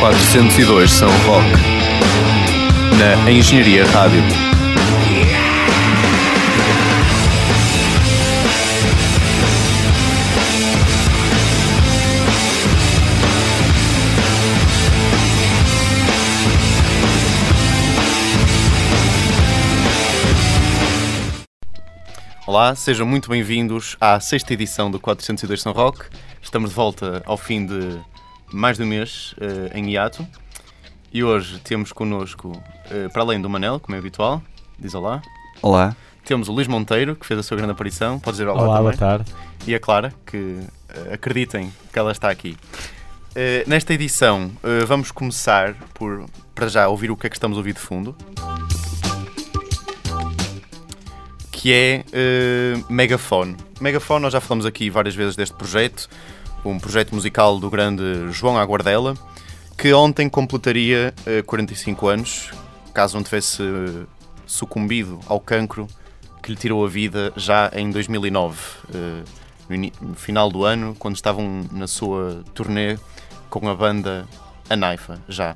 402 São Roque, na Engenharia Rádio. Olá, sejam muito bem-vindos à sexta edição do 402 São Roque. Estamos de volta ao fim de mais de um mês uh, em hiato e hoje temos connosco, uh, para além do Manel, como é habitual, diz olá. Olá. Temos o Luís Monteiro, que fez a sua grande aparição, pode dizer olá, olá também. boa tarde. E a Clara, que uh, acreditem que ela está aqui. nesta edição vamos começar por, para já, ouvir o que é que estamos a ouvir de fundo. que é uh, Megafone. Megafone, nós já falamos aqui várias vezes deste projeto, um projeto musical do grande João Aguardela, que ontem completaria uh, 45 anos, caso não tivesse uh, sucumbido ao cancro que lhe tirou a vida já em 2009, no final do ano, quando estavam na sua turnê com a banda A Naifa, já.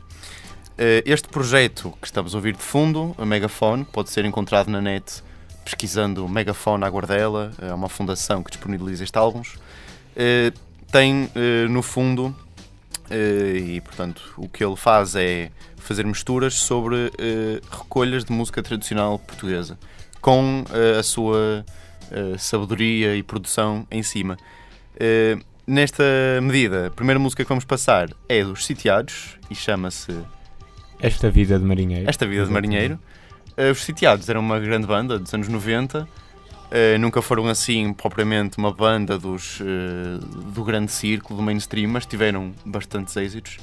Este projeto que estamos a ouvir de fundo, a Megafone, pode ser encontrado na net pesquisando Megafone à Guardela, é uma fundação que disponibiliza estes álbuns, eh, tem eh, no fundo, eh, e portanto o que ele faz é fazer misturas sobre recolhas de música tradicional portuguesa, com a sua sabedoria e produção em cima. Nesta medida, a primeira música que vamos passar é dos Sitiados e chama-se Esta Vida de Marinheiro. Esta Vida de Marinheiro. Os Sitiados eram uma grande banda dos anos 90. Uh, eh, nunca foram assim propriamente uma banda dos, uh, do grande círculo, do mainstream, mas tiveram bastantes êxitos.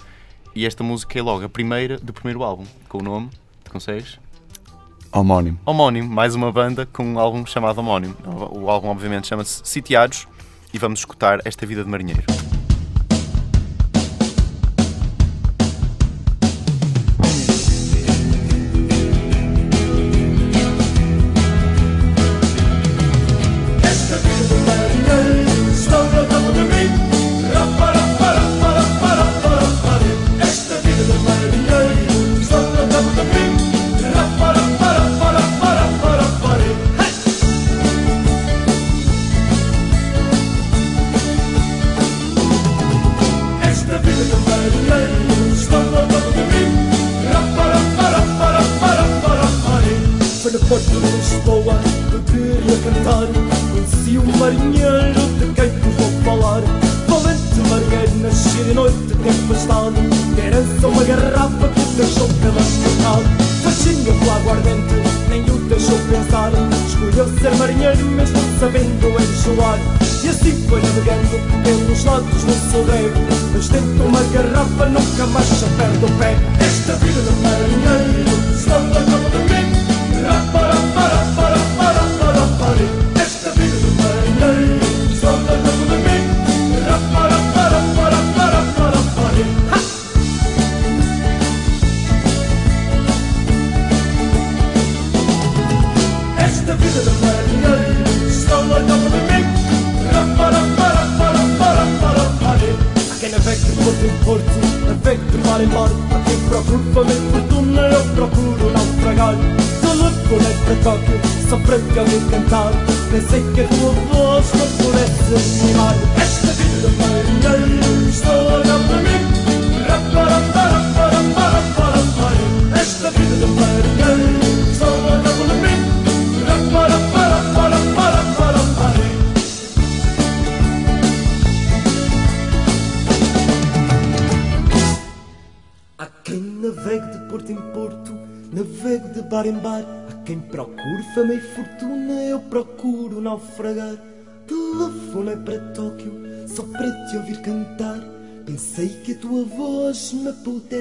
E esta música é logo a primeira do primeiro álbum, com o nome, tu consegues? Homónimo. Homónimo, mais uma banda com um álbum chamado Homónimo. O álbum, obviamente, chama-se Sitiados e vamos escutar Esta Vida de Marinheiro.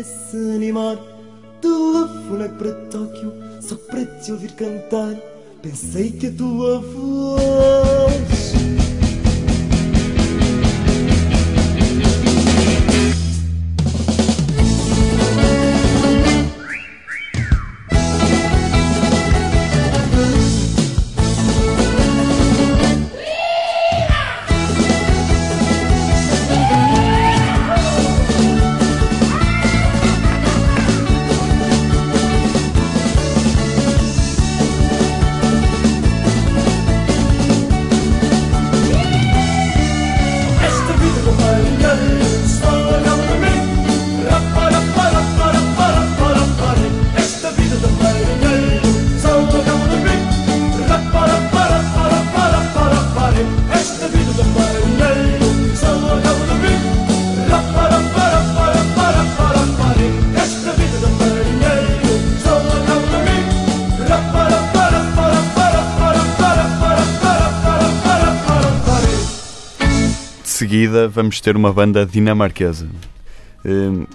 Pudesse animar. Telefonei para Tóquio só para te ouvir cantar. Pensei que a tua voz. Seguida vamos ter uma banda dinamarquesa. Eh,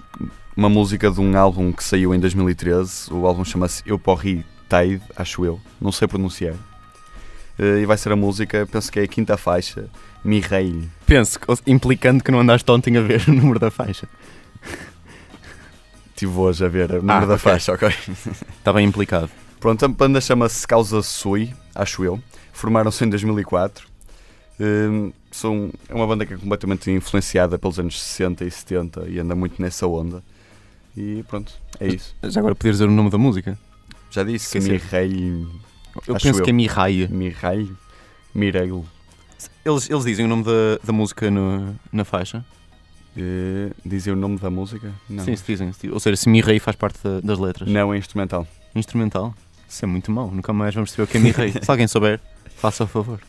uma música de um álbum que saiu em 2013. O álbum chama-se Eu Porri Tide, acho eu. Não sei pronunciar. Eh, e vai ser a música, penso que é a quinta faixa, Mireille. Penso, implicando que não andaste ontem a ver o número da faixa. Estive hoje a ver o número Ah, da ok. faixa, ok? Está bem implicado. Pronto, a banda chama-se Causa Sui, acho eu. Formaram-se em 2004. Hum, são, é uma banda que é completamente influenciada pelos anos 60 e 70 e anda muito nessa onda. E pronto, é isso. Já agora podia dizer o nome da música? Já disse. Mireille. Eu penso eu. que é Mirai. Mireille? Mireille. Eles, eles dizem o nome da, da música no- na faixa? Eh, dizem o nome da música? Não. Sim, se dizem. Ou seja, se Mirai faz parte da- das letras. Não, é instrumental. Instrumental. Isso é muito mau. Nunca mais vamos saber o que é Mirai. se alguém souber, faça o favor.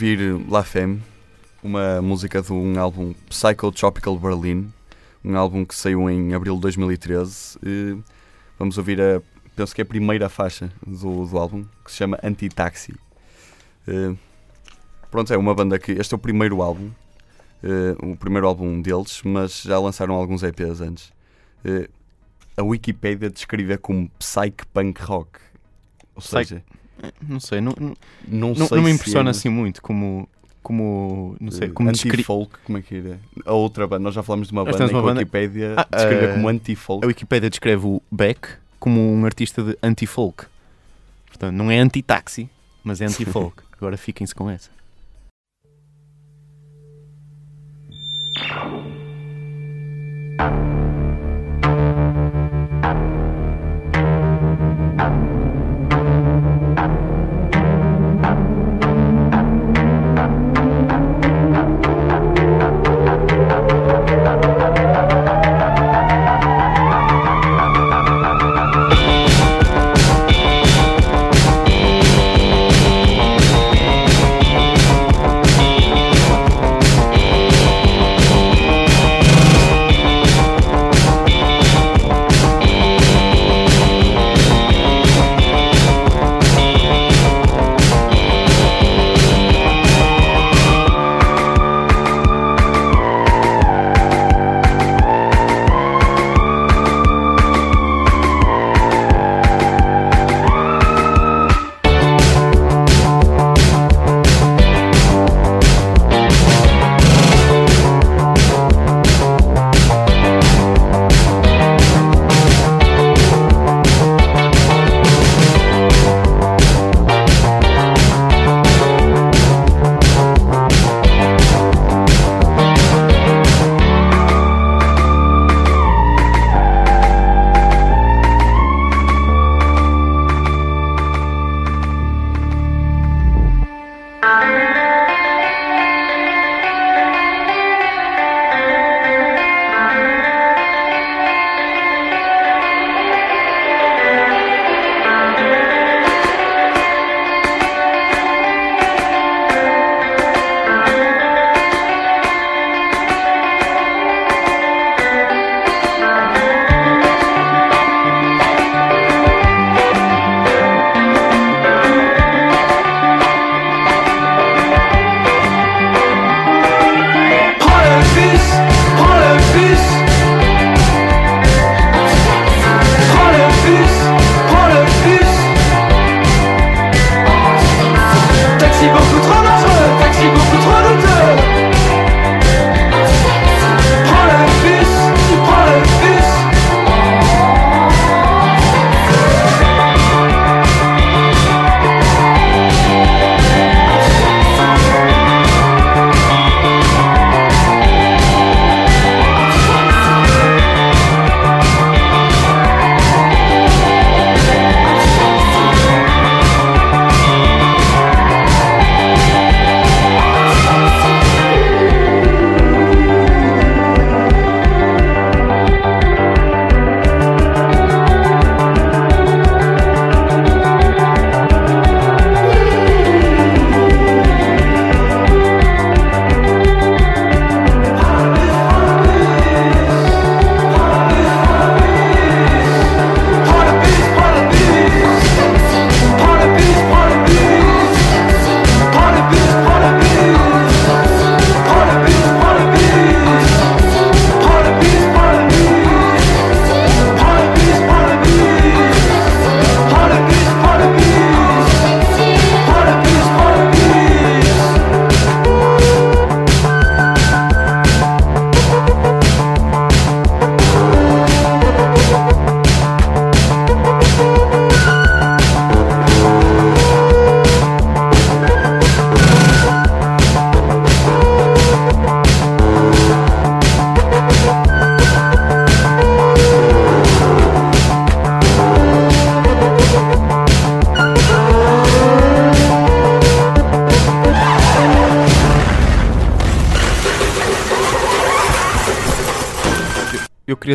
Ouvir La Femme, uma música de um álbum Psycho Tropical Berlin, um álbum que saiu em abril de 2013. Eh, vamos ouvir a, penso que é a primeira faixa do, do álbum, que se chama Anti-Taxi. Pronto, é uma banda que. Este é o primeiro álbum, o primeiro álbum deles, mas já lançaram alguns EPs antes. a Wikipedia descreve como Psych Punk Rock. Ou Psych- seja, Não sei, não, não, não, sei não me impressiona é- assim muito como. Como. Não sei, Eh, como descri... anti-folk, como é que era? A outra banda, nós já falamos de uma Nós banda temos que a uma banda- Wikipedia Ah, descreve eh, como anti-folk. A Wikipedia descreve o Beck como um artista de anti-folk. Portanto, não é anti-taxi, mas é anti-folk. Agora fiquem-se com essa.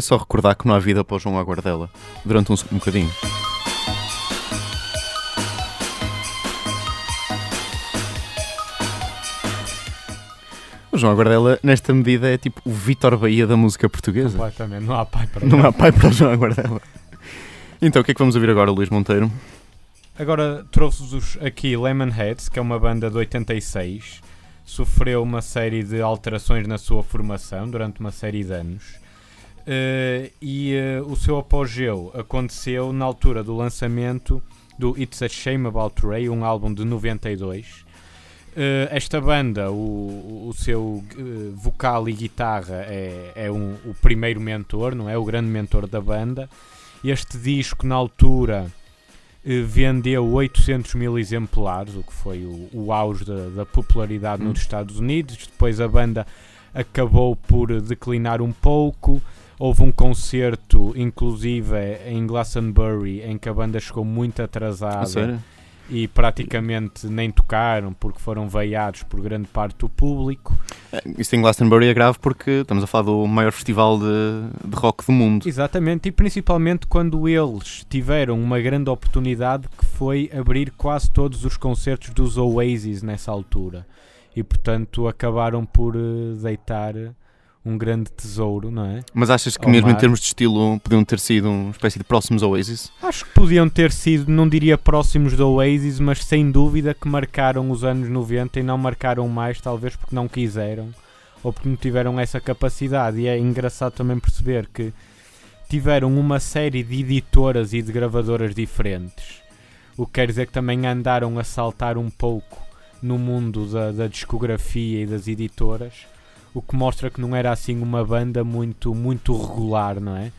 Só recordar que não há vida para o João Aguardela durante um, um bocadinho. O João Aguardela, nesta medida, é tipo o Vitor Bahia da música portuguesa. Completamente. Não há pai para Não há pai para o João Aguardela. Então, o que é que vamos ouvir agora, Luís Monteiro? Agora trouxe-vos aqui Lemonheads, que é uma banda de 86. Sofreu uma série de alterações na sua formação durante uma série de anos. Eh, e eh, o seu apogeu aconteceu na altura do lançamento do It's a Shame About Ray, um álbum de 92. Eh, esta banda, o, o seu vocal e guitarra é, é um- o primeiro mentor, não é? O grande mentor da banda. Este disco, na altura, vendeu 800 mil exemplares, o que foi o, o auge da, da popularidade Hum. nos Estados Unidos. Depois a banda acabou por declinar um pouco. Houve um concerto, inclusive em Glastonbury, em que a banda chegou muito atrasada sério? e praticamente nem tocaram porque foram veiados por grande parte do público. É, Isto em Glastonbury é grave porque estamos a falar do maior festival de, de rock do mundo. Exatamente, e principalmente quando eles tiveram uma grande oportunidade que foi abrir quase todos os concertos dos Oasis nessa altura. E portanto acabaram por eh, deitar um grande tesouro, não é? Mas achas que Ao mesmo em mar. termos de estilo podiam ter sido uma espécie de próximos Oasis? Acho que podiam ter sido, não diria próximos do Oasis, mas sem dúvida que marcaram os anos 90 e não marcaram mais, talvez porque não quiseram ou porque não tiveram essa capacidade. E é engraçado também perceber que tiveram uma série de editoras e de gravadoras diferentes, o que quer dizer que também andaram a saltar um pouco no mundo da, da discografia e das editoras, o que mostra que não era assim uma banda muito, muito regular, não é?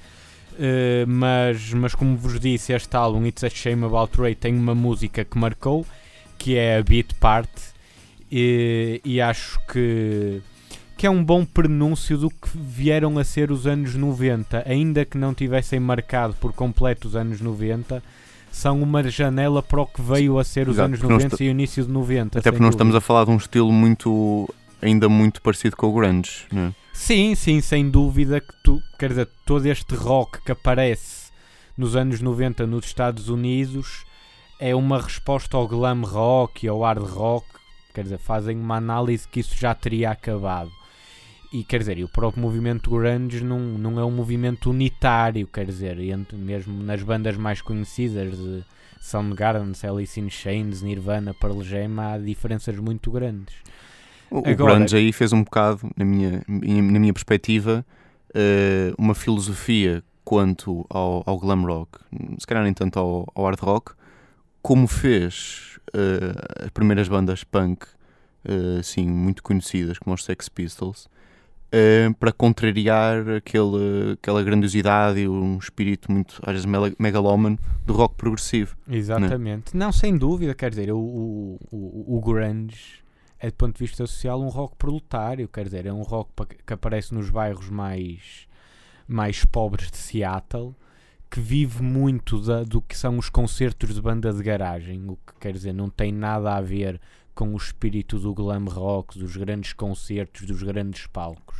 Uh, mas, mas como vos disse, este álbum It's a Shame About Ray tem uma música que marcou, que é a Beat Part, e, e acho que, que é um bom prenúncio do que vieram a ser os anos 90, ainda que não tivessem marcado por completo os anos 90. São uma janela para o que veio a ser os Exato, anos porque nós 90 e o início de 90. Até porque nós estamos a falar de um estilo muito. Ainda muito parecido com o grunge, não é? Sim, sim, sem dúvida que tu, quer dizer, todo este rock que aparece nos anos 90 nos Estados Unidos é uma resposta ao glam rock e ao hard rock, quer dizer, fazem uma análise que isso já teria acabado. E quer dizer, e o próprio movimento grunge não, não é um movimento unitário, quer dizer, entre, mesmo nas bandas mais conhecidas de Soundgarden, Alice in Chains, Nirvana, Pearl Jam, há diferenças muito grandes. O, grunge aí fez um bocado, na minha, na minha perspectiva, eh, uma filosofia quanto ao, ao glam rock, se calhar nem tanto ao, ao hard rock, como fez eh, as primeiras bandas punk, eh, assim, muito conhecidas, como os Sex Pistols, eh, para contrariar aquele, aquela grandiosidade e um espírito muito, às vezes, megalómano do rock progressivo. Exatamente. Não, sem dúvida, quer dizer, o, o, o grunge é, do ponto de vista social, um rock proletário, quer dizer, é um rock que aparece nos bairros mais, mais pobres de Seattle, que vive muito da- do que são os concertos de banda de garagem, o que quer dizer, não tem nada a ver com o espírito do glam rock, dos grandes concertos, dos grandes palcos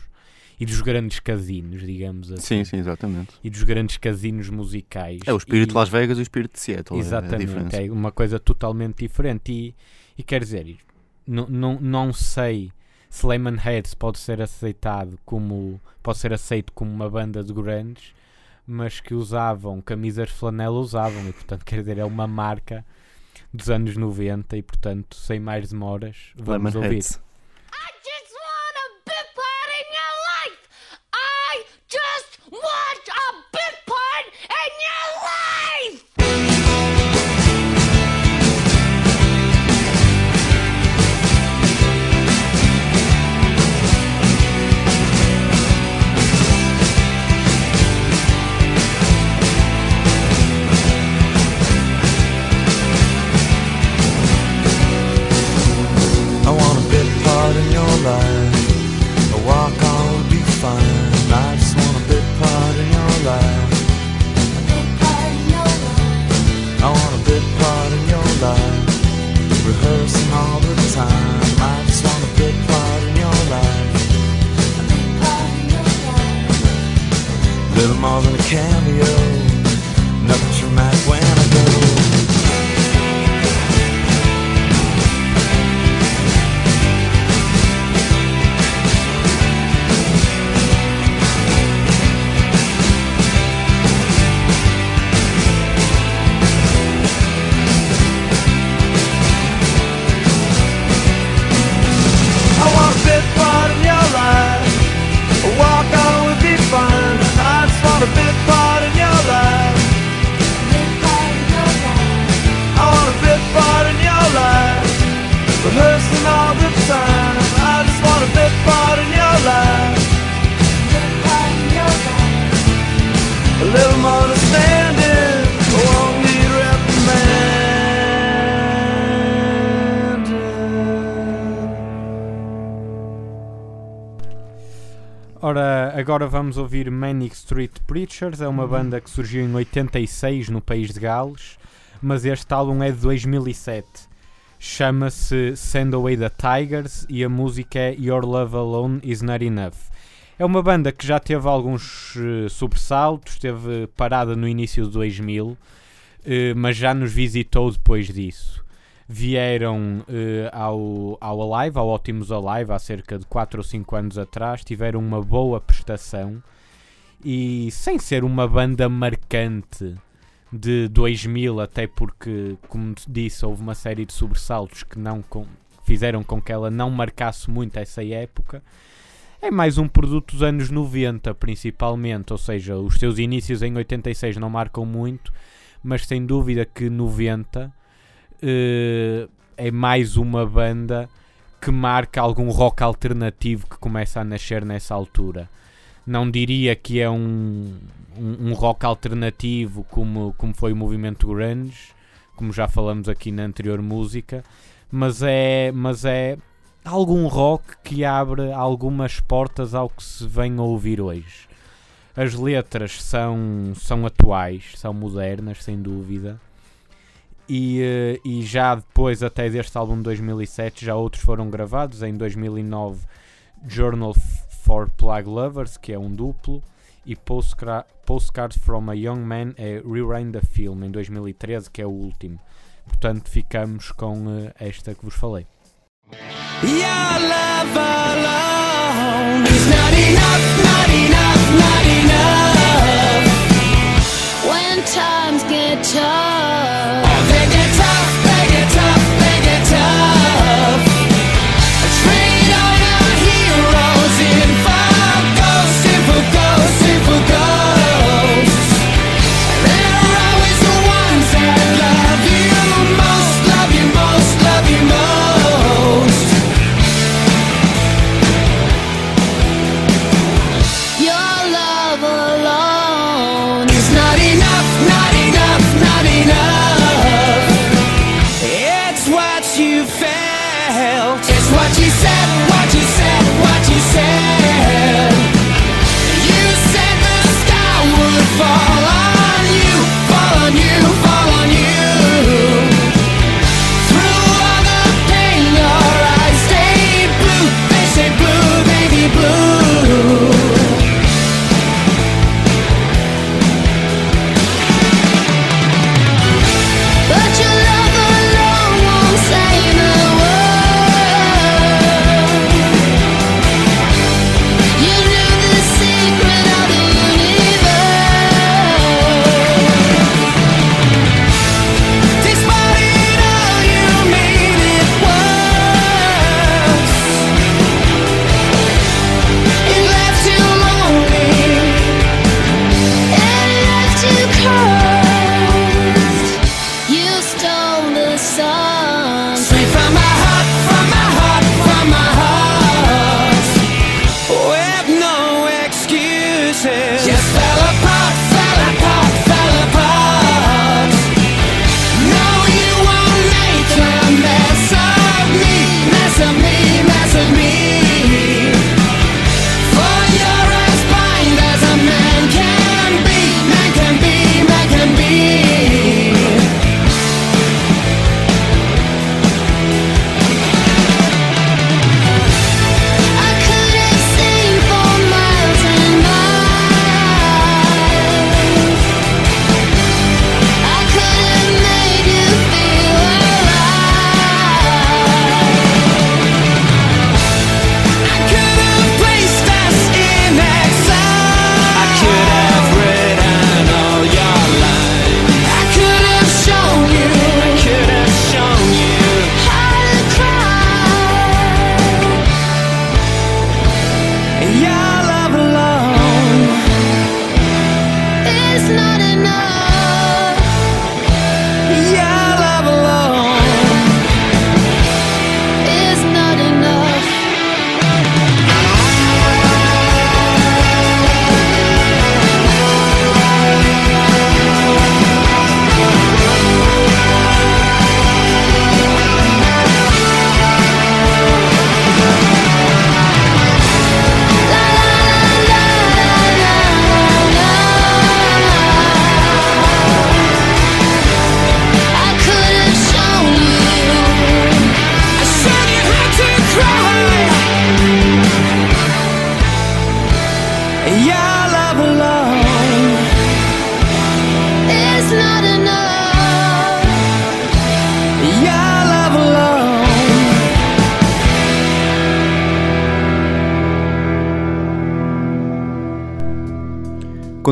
e dos grandes casinos, digamos assim. Sim, sim, exatamente. E dos grandes casinos musicais. É o espírito E- de Las Vegas e o espírito de Seattle. é Exatamente, diferença. é uma coisa totalmente diferente. E, e quer dizer, não, sei se Lemonheads pode ser aceitado como pode ser aceito como uma banda de grunge, mas que usavam camisas de flanela usavam, e portanto quer dizer, é uma marca dos anos 90 e portanto, sem mais demoras, vamos ouvir. Lemonheads. Little more than a cameo. Agora vamos ouvir Manic Street Preachers, é uma banda que surgiu em 86 no país de Gales, mas este álbum é de 2007. Chama-se Send Away the Tigers e a música é Your Love Alone Is Not Enough. É uma banda que já teve alguns eh, sobressaltos, esteve parada no início de 2000, eh, mas já nos visitou depois disso. Vieram eh, ao, ao Alive, ao Ótimos Alive, há cerca de 4 ou 5 anos atrás, tiveram uma boa prestação e sem ser uma banda marcante de 2000, até porque, como disse, houve uma série de sobressaltos que não com- fizeram com que ela não marcasse muito essa época. É mais um produto dos anos 90, principalmente, ou seja, os seus inícios em 86 não marcam muito, mas sem dúvida que 90 eh, é mais uma banda que marca algum rock alternativo que começa a nascer nessa altura. Não diria que é um, um, um rock alternativo como, como foi o movimento grunge, como já falamos aqui na anterior música, mas é, mas é algum rock que abre algumas portas ao que se vem a ouvir hoje. As letras são, são atuais, são modernas, sem dúvida. E, eh, e já depois, até deste álbum de 2007, já outros foram gravados. Em 2009, Journal for Plug Lovers, que é um duplo, e Postcards from a Young Man é Rewind the Film, em 2013, que é o último. Portanto, ficamos com eh, esta que vos falei. Times get tough,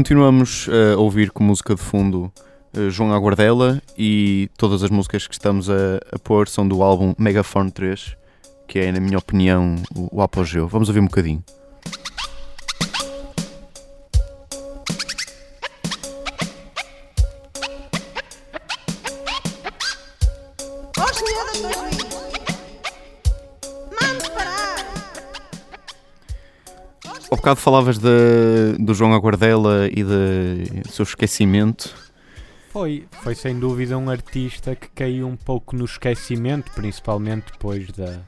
continuamos a ouvir com música de fundo eh, João Aguardela e todas as músicas que estamos a, a pôr são do álbum Megaphone 3, que é, na minha opinião, o, o apogeu. Vamos ouvir um bocadinho. Ao bocado falavas de- do João Aguardela e do seu esquecimento. Foi, foi sem dúvida um artista que caiu um pouco no esquecimento, principalmente depois da,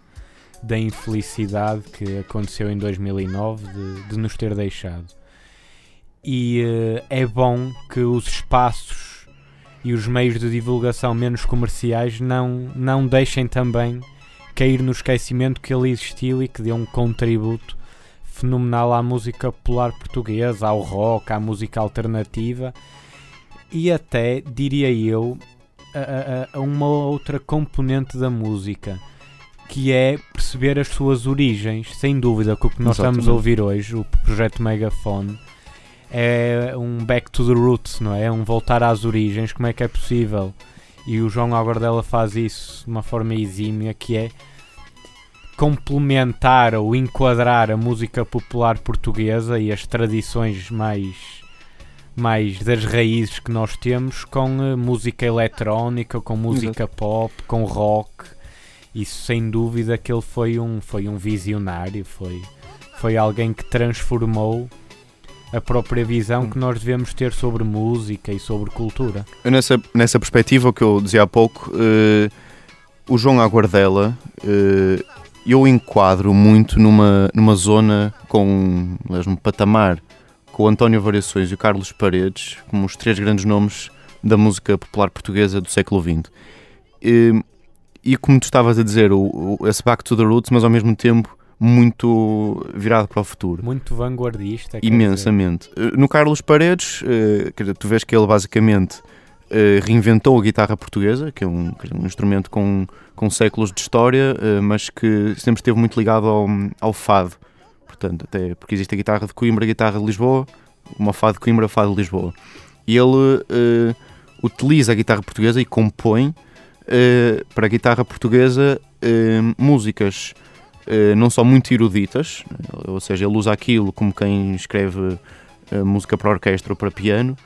da infelicidade que aconteceu em 2009 de, de nos ter deixado. E eh, é bom que os espaços e os meios de divulgação menos comerciais não, não deixem também cair no esquecimento que ele existiu e que deu um contributo fenomenal à música popular portuguesa, ao rock, à música alternativa e até, diria eu, a, a- a uma outra componente da música, que é perceber as suas origens. Sem dúvida que o que nós estamos a Exatamente. ouvir hoje, o projeto Megafone, é um back to the roots, não é? É um voltar às origens, como é que é possível? E o João Agordela faz isso de uma forma exímia, que é complementar ou enquadrar a música popular portuguesa e as tradições mais mais das raízes que nós temos com eh, música eletrónica, com música pop, com rock. Isso sem dúvida que ele foi um foi um visionário, foi foi alguém que transformou a própria visão que nós devemos ter sobre música e sobre cultura. Nessa, nessa perspectiva, o que eu dizia há pouco, eh, o João Aguardela, eh, eu enquadro muito numa, numa zona com, num patamar com o António Variações e o Carlos Paredes como os três grandes nomes da música popular portuguesa do século XX. Eh, e como tu estavas a dizer, o, o, esse back to the roots, mas ao mesmo tempo muito virado para o futuro. Muito vanguardista. quer dizer. Imensamente. Eh, No Carlos Paredes, eh, tu vês que ele basicamente eh, reinventou a guitarra portuguesa, que é um, um instrumento com, com séculos de história, eh, mas que sempre esteve muito ligado ao, ao fado. Portanto, até porque existe a guitarra de Coimbra a guitarra de Lisboa, uma fado de Coimbra, fado de Lisboa. E ele eh, utiliza a guitarra portuguesa e compõe para a guitarra portuguesa músicas não só muito eruditas, ou seja, ele usa aquilo como quem escreve música para orquestra ou para piano,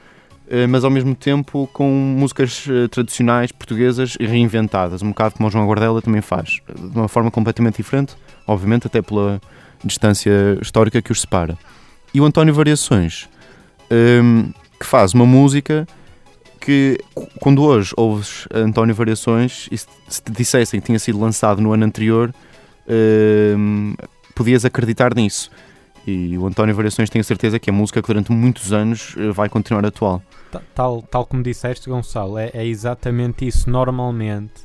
mas ao mesmo tempo com músicas eh, tradicionais portuguesas reinventadas, um bocado como o João Guardela também faz, de uma forma completamente diferente, obviamente até pela distância histórica que os separa. E o António Variações, ehm, que faz uma música que quando hoje ouves António Variações e se se te dissessem que tinha sido lançado no ano anterior, ehm, podias acreditar nisso. E o António Variações tem a certeza que a música que durante muitos anos eh, vai continuar atual. Ta- Tal, tal como disseste, Gonçalo, é, é exatamente isso. Normalmente,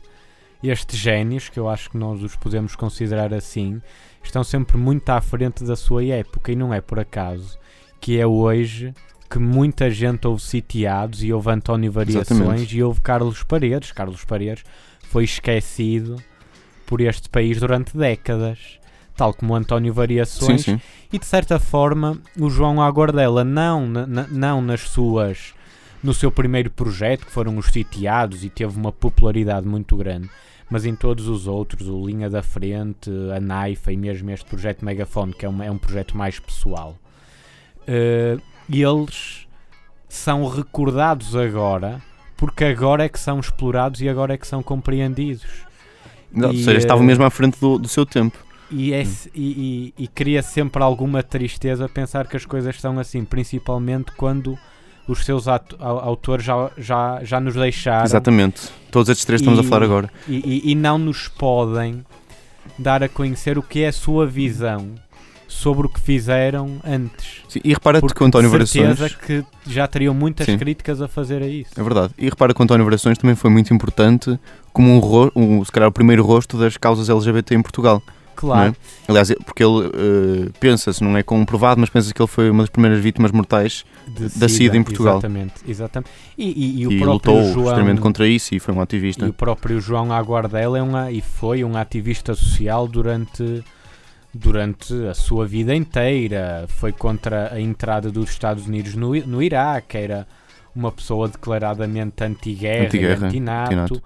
estes génios, que eu acho que nós os podemos considerar assim, estão sempre muito à frente da sua época e não é por acaso que é hoje que muita gente ouve sitiados e ouve António Variações Exatamente. e ouve Carlos Paredes. Carlos Paredes foi esquecido por este país durante décadas, tal como António Variações Sim, sim. e de certa forma o João Agordela não, na- não nas suas no seu primeiro projeto que foram os sitiados e teve uma popularidade muito grande mas em todos os outros o Linha da Frente a Naifa e mesmo este projeto Megafone que é, uma- é um projeto mais pessoal eh, eles são recordados agora porque agora é que são explorados e agora é que são compreendidos Ou E, seja, estava eh, mesmo à frente do, do seu tempo. E, é, se- e, e, e cria sempre alguma tristeza pensar que as coisas são assim, principalmente quando os seus autores já, já, já nos deixaram Exatamente. Todos estes três estamos a falar agora. e, e- não nos podem dar a conhecer o que é a sua visão sobre o que fizeram antes. Sim, e repara Porque que o António de certeza Variações. que já teriam muitas Sim. críticas a fazer a isso. É verdade. E repara que o António Variações também foi muito importante como um, um se calhar o primeiro rosto das causas LGBT em Portugal. Claro, Aliás, é- porque ele eh, pensa-se, não é comprovado, mas pensa que ele foi uma das primeiras vítimas mortais de da SIDA em Portugal. Exatamente, exatamente. E, e- e o e próprio lutou João, extremamente contra isso e foi um E ativista. o próprio João Aguardela é um, a- e foi um ativista social durante, durante a sua vida inteira. Foi contra a entrada dos Estados Unidos no, no Iraque, era uma pessoa declaradamente anti-guerra, e anti-NATO. anti-NATO.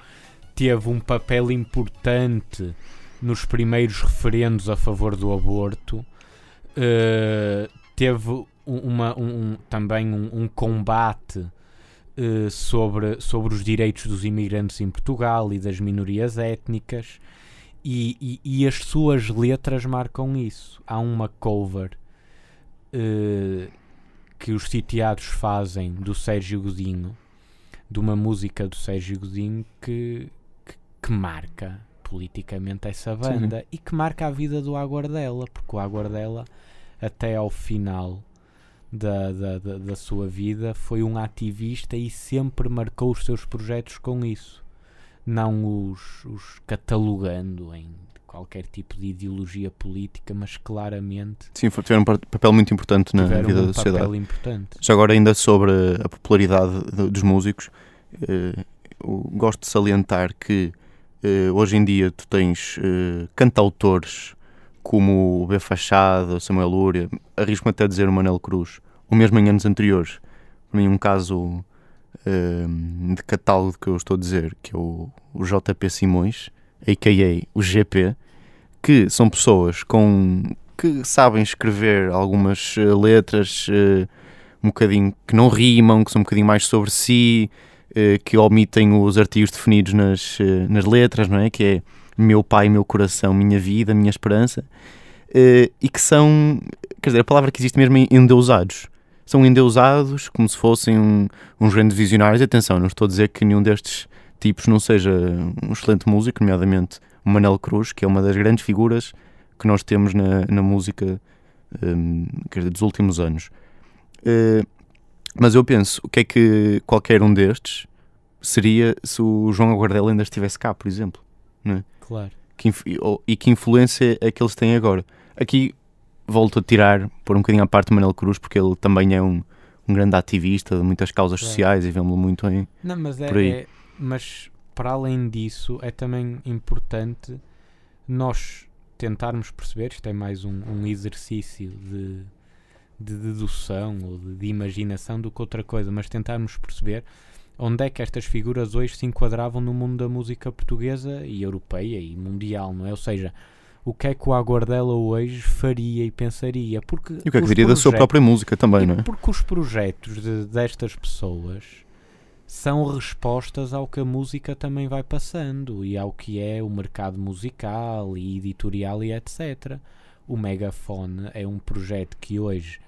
Teve um papel importante nos primeiros referendos a favor do aborto. Uh, teve um- uma, um- um- também um, um combate uh, sobre, sobre os direitos dos imigrantes em Portugal e das minorias étnicas. E, e- e as suas letras marcam isso. Há uma cover uh, que os sitiados fazem do Sérgio Godinho, de uma música do Sérgio Godinho que, que, que marca politicamente essa banda e que marca a vida do Aguardela, porque o Aguardela, até ao final da, da, da, da sua vida, foi um ativista e sempre marcou os seus projetos com isso, não os, os catalogando em qualquer tipo de ideologia política, mas claramente Sim, tiveram um pa- papel muito importante na vida um da sociedade. papel importante. Já agora, ainda sobre a popularidade de- dos músicos, eh, eu gosto de salientar que eh, hoje em dia tu tens eh, cantautores como o B. Fachada, Samuel Lúria, arrisco-me até a dizer o Manel Cruz, ou mesmo em anos anteriores. Para mim, um caso eh, de catálogo que eu estou a dizer, que é o, o JP Simões, a.k.a. o GP, que são pessoas com que sabem escrever algumas eh, letras um bocadinho que não rimam, que são um bocadinho mais sobre si, que omitem os artigos definidos nas, eh, nas letras, não é? Que é meu pai, meu coração, minha vida, minha esperança, eh, e que são, quer dizer, a palavra que existe mesmo é endeusados. São endeusados como se fossem um, uns grandes visionários. Atenção, não estou a dizer que nenhum destes tipos não seja um excelente músico, nomeadamente o Manel Cruz, que é uma das grandes figuras que nós temos na, na música hum, quer dizer, dos últimos anos. Eh, mas eu penso, o que é que qualquer um destes seria se o João Aguardela ainda estivesse cá, por exemplo? Claro. Que e que influência é que eles têm agora? Aqui volto a tirar, por um bocadinho à parte do Manel Cruz, porque ele também é um, um grande ativista de muitas causas sociais e vemos-lo muito em. Não, mas é, por aí. é- mas para além disso é também importante nós tentarmos perceber, isto é mais um, um exercício de, de dedução ou de, de imaginação do que outra coisa, mas tentarmos perceber onde é que estas figuras hoje se enquadravam no mundo da música portuguesa e europeia e mundial, não é? Ou seja, o que é que o Aguardela hoje faria e pensaria? Porque E o que é que diria da sua própria música também, não é? Porque os projetos de- destas pessoas são respostas ao que a música também vai passando e ao que é o mercado musical e editorial e etc. O Megafone é um projeto que hoje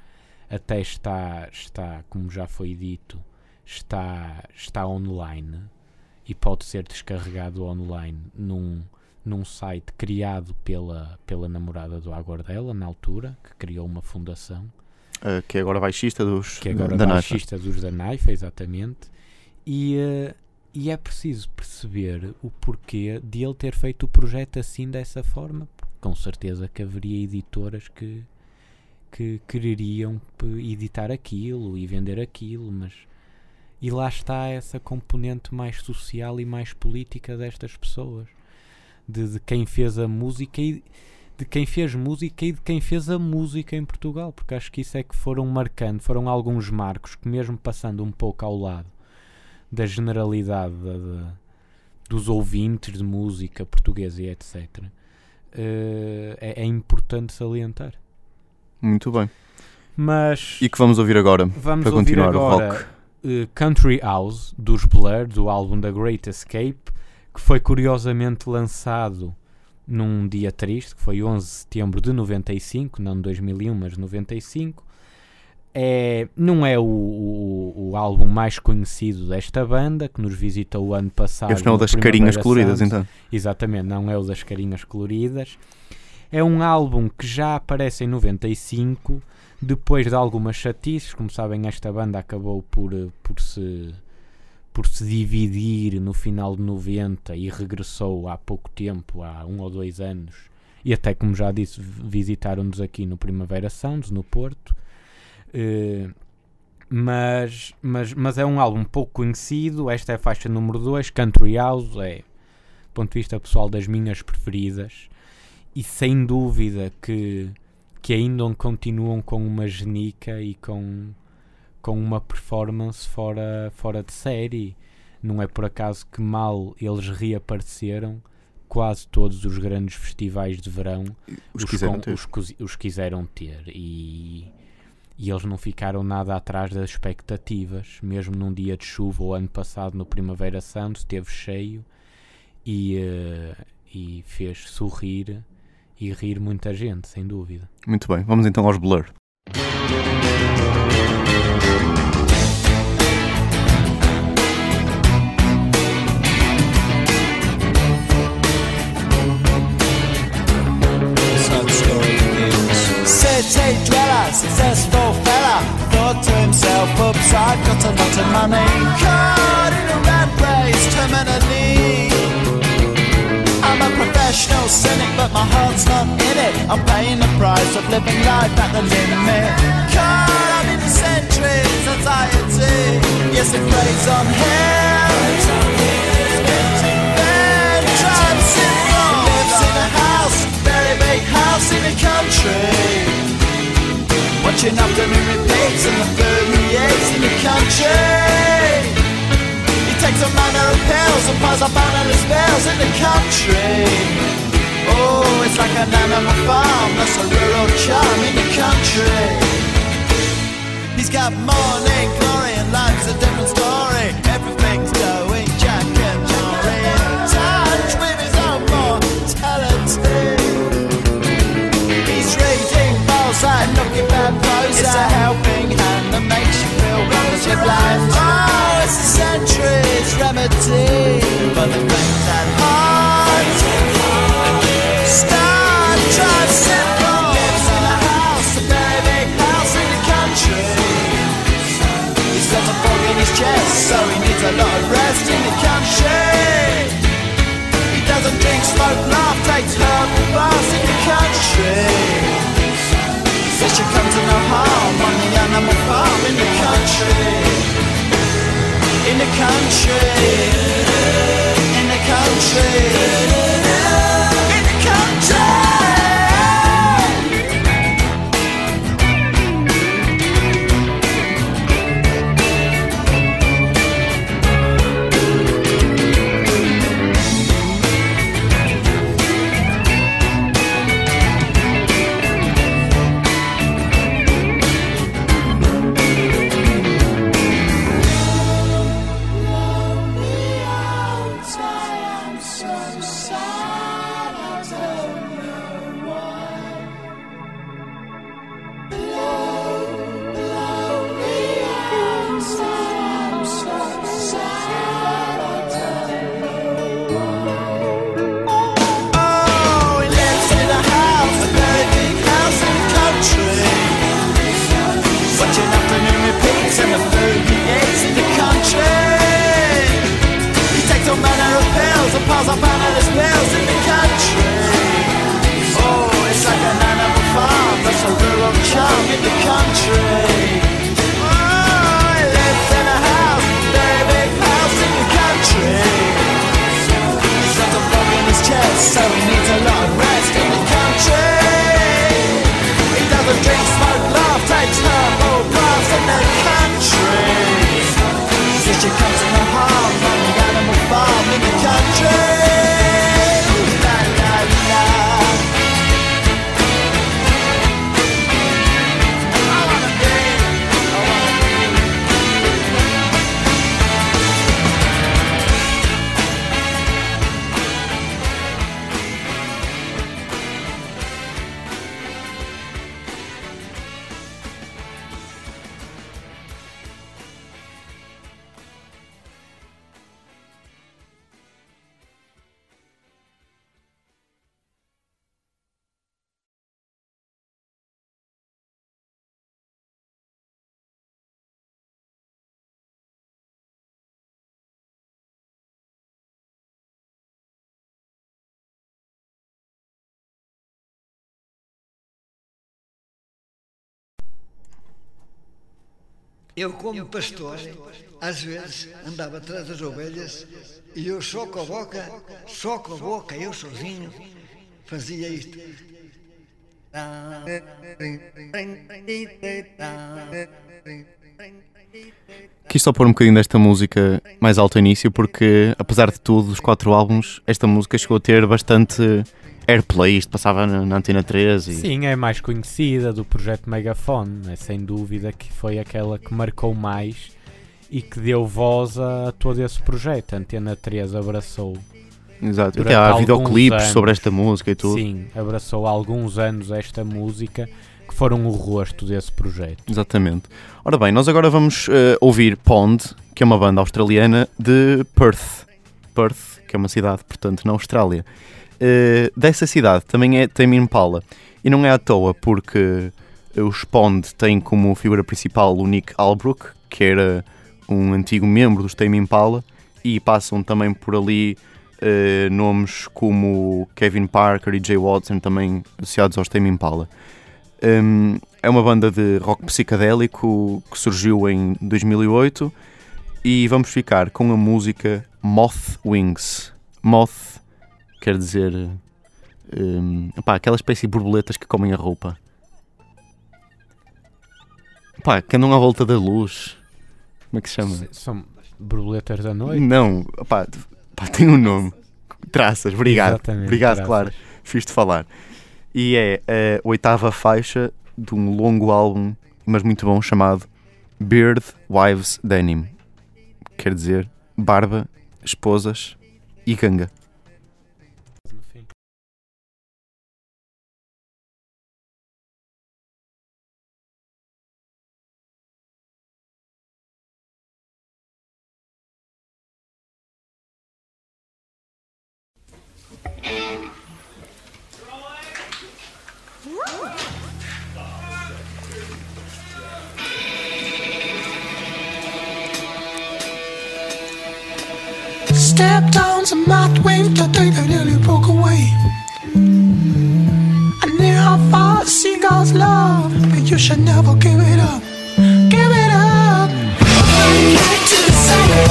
até está, está como já foi dito, está, está online e pode ser descarregado online num, num site criado pela, pela namorada do Aguardela, na altura, que criou uma fundação Eh, que é agora baixista dos, que agora da é Naifa. baixista dos da Naifa, exatamente. E, eh, e é preciso perceber o porquê de ele ter feito o projeto assim, dessa forma. Com certeza que haveria editoras que, que quereriam editar aquilo e vender aquilo, mas. E lá está essa componente mais social e mais política destas pessoas. De, de quem fez a música e de quem fez música e de quem fez a música em Portugal, porque acho que isso é que foram marcando, foram alguns marcos que, mesmo passando um pouco ao lado da generalidade da- da- dos ouvintes de música portuguesa e etc., eh, é, é importante salientar. Muito bem. Mas E que vamos ouvir agora? vamos para ouvir continuar o agora rock. eh, Country House dos Blur, do álbum The Great Escape, que foi curiosamente lançado num dia triste, que foi 11 de setembro de 95, não de 2001, mas 95. É, não é o, o, o álbum mais conhecido desta banda, que nos visitou o ano passado. Este não é o das carinhas coloridas, então. Exatamente, não é o das carinhas coloridas. É um álbum que já aparece em 95, depois de algumas chatices. Como sabem, esta banda acabou por, eh, por, se, por se dividir no final de 90 e regressou há pouco tempo, há um ou dois anos. E até, como já disse, vi- visitaram-nos aqui no Primavera Sounds, no Porto. Eh, mas, mas, mas é um álbum pouco conhecido. Esta é a faixa número 2, Country House. É, do ponto de vista pessoal, das minhas preferidas. E sem dúvida que, que ainda continuam com uma genica e com, com uma performance fora, fora de série. Não é por acaso que mal eles reapareceram, quase todos os grandes festivais de verão Os quiseram com- ter. os os quiseram ter e, e eles não ficaram nada atrás das expectativas, mesmo num dia de chuva. O ano passado, no Primavera Sound, esteve cheio e, eh, e fez sorrir e rir muita gente, sem dúvida. Muito bem, vamos então aos Blur. City dweller, successful fella, thought to himself, oops, I've got a lot of money. Caught in a rat race, terminally. Professional cynic, but my heart's not in it. I'm paying the price of living life at the limit. Caught up in the centuries, anxiety. Yes, it preys on him. Then in a house, very big house in the country. Watching afternoon repeats and the food eats in the country. Takes a manner of pills and piles up animal spells in the country. Oh, it's like an animal farm, that's a rural charm in the country. He's got morning glory and life's a different story. Everything's going Jack and Jory in touch with his own mortality. He's reading Balzac, looking bad pose. It's a helping hand that makes you feel relatively blind. Oh, smoke, laugh, takes herbal baths in the country. Says you come to no harm on the animal farm in the country. In the country. In the country. Eu, como pastor, às vezes andava atrás das ovelhas e eu só com a boca, só com a boca, eu sozinho, fazia isto. Quis só pôr um bocadinho desta música mais alto início, porque apesar de tudo, os quatro álbuns, esta música chegou a ter bastante airplay. Isto passava na, na Antena 13 e Sim, é mais conhecida do projeto Megafone, é sem dúvida que foi aquela que marcou mais e que deu voz a todo esse projeto. A Antena 3 abraçou, Exato. Até há videoclipes anos. sobre esta música e tudo. sim, abraçou há alguns anos esta música que foram o rosto desse projeto. Exatamente. Ora bem, nós agora vamos eh, ouvir Pond, que é uma banda australiana de Perth. Perth, que é uma cidade, portanto, na Austrália. Eh, dessa cidade também é Tame Impala. E não é à toa, porque os Pond têm como figura principal o Nick Albrook, que era um antigo membro dos Tame Impala, e passam também por ali eh, nomes como Kevin Parker e Jay Watson, também associados aos Tame Impala. Um, é uma banda de rock psicadélico que surgiu em 2008 e vamos ficar com a música Moth Wings. Moth quer dizer um, aquela espécie de borboletas que comem a roupa. Epá, que andam à volta da luz. Como é que se chama? S- São borboletas da noite? Não, epá, epá, tem um nome. Traças, obrigado. Exatamente, obrigado, traças. claro. Fiz-te falar. E é a oitava faixa de um longo álbum, mas muito bom, chamado Beard Wives Denim. Quer dizer, barba, esposas e ganga. Seagulls love, but you should never give it up. Give it up. Back to the same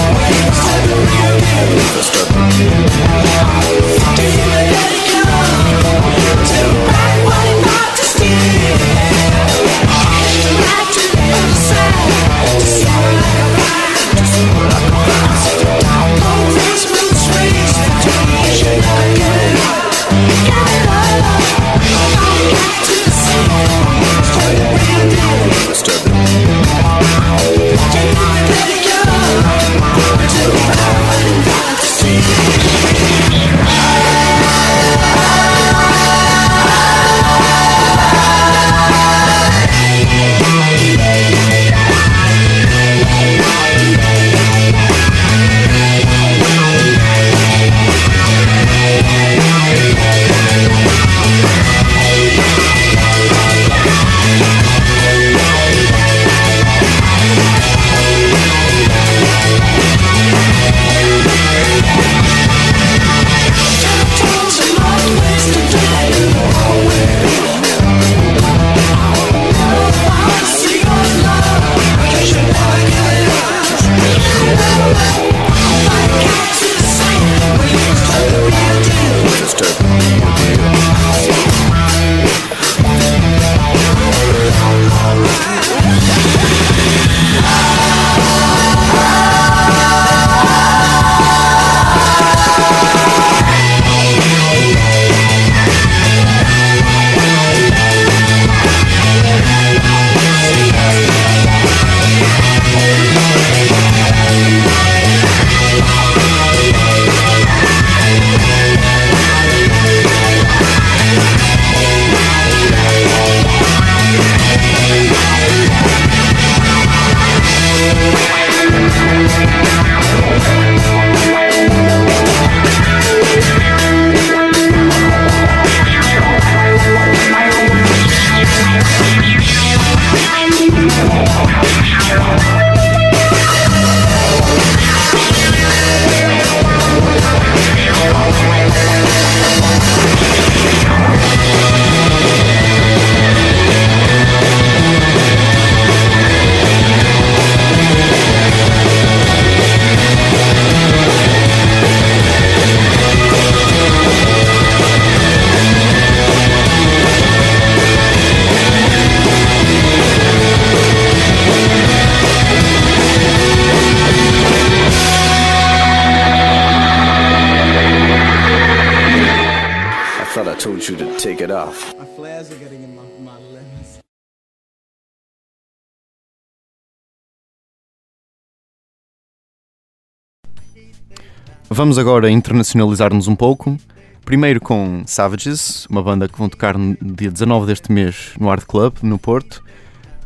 Vamos agora internacionalizar-nos um pouco. Primeiro com Savages, uma banda que vão tocar no dia 19 deste mês no Art Club, no Porto.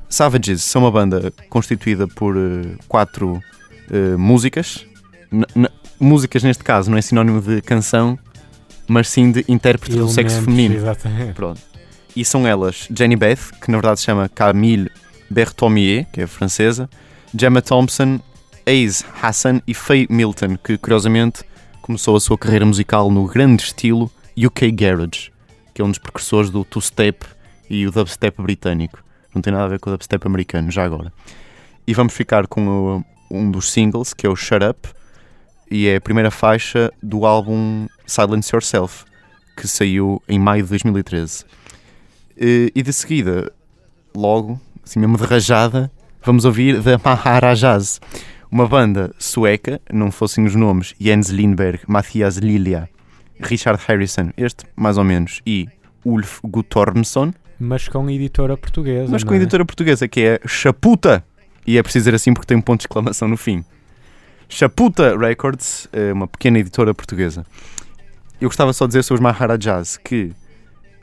Savages são uma banda constituída por eh, quatro eh, músicas. N- músicas, neste caso, não é sinónimo de canção, mas sim de intérprete do sexo feminino. Exatamente. Pronto. E são elas Jenny Beth, que na verdade se chama Camille Berthomier, que é francesa, Gemma Thompson, Ace Hassan e Faye Milton, que curiosamente começou a sua carreira musical no grande estilo UK Garage, que é um dos precursores do two-step e o dubstep britânico. Não tem nada a ver com o dubstep americano, já agora. E vamos ficar com o- um dos singles, que é o Shut Up, e é a primeira faixa do álbum Silence Yourself, que saiu em maio de 2013. Eh, E de seguida, logo, assim mesmo de rajada, vamos ouvir The Maharajahs, uma banda sueca, não fossem os nomes Jens Lindberg, Mathias Lilia, Richard Harrison, este mais ou menos, e Ulf Guttormsson, Mas com editora portuguesa. mas com é? editora portuguesa que é Chaputa, e é preciso dizer assim porque tem um ponto de exclamação no fim. Chaputa Records, é uma pequena editora portuguesa. Eu gostava só de dizer sobre os Maharajahs que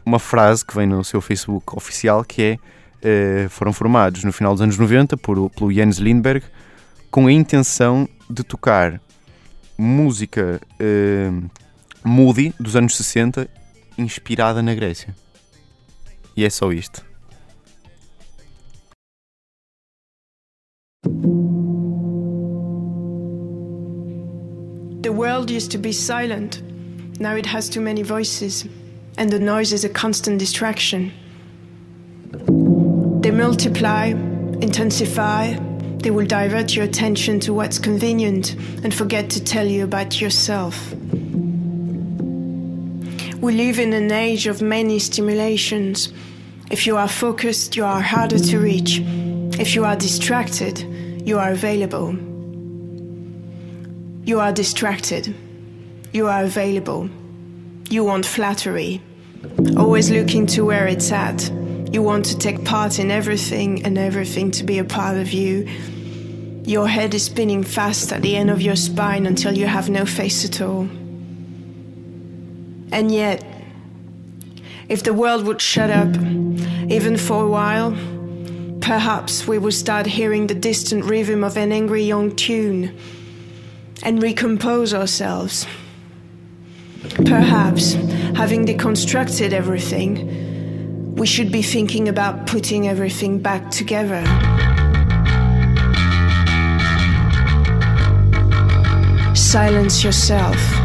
uma frase que vem no seu Facebook oficial que é eh, foram formados no final dos anos 90 por, pelo Jens Lindberg com a intenção de tocar música eh, moody dos anos 60 inspirada na Grécia. E é só isto. The world used to be silent. Now it has too many voices, and the noise is a constant distraction. They multiply, intensify, they will divert your attention to what's convenient and forget to tell you about yourself. We live in an age of many stimulations. If you are focused, you are harder to reach. If you are distracted, you are available. You are distracted. You are available. You want flattery. Always looking to where it's at. You want to take part in everything and everything to be a part of you. Your head is spinning fast at the end of your spine until you have no face at all. And yet, if the world would shut up, even for a while, perhaps we would start hearing the distant rhythm of an angry young tune and recompose ourselves. Perhaps, having deconstructed everything, we should be thinking about putting everything back together. Silence yourself.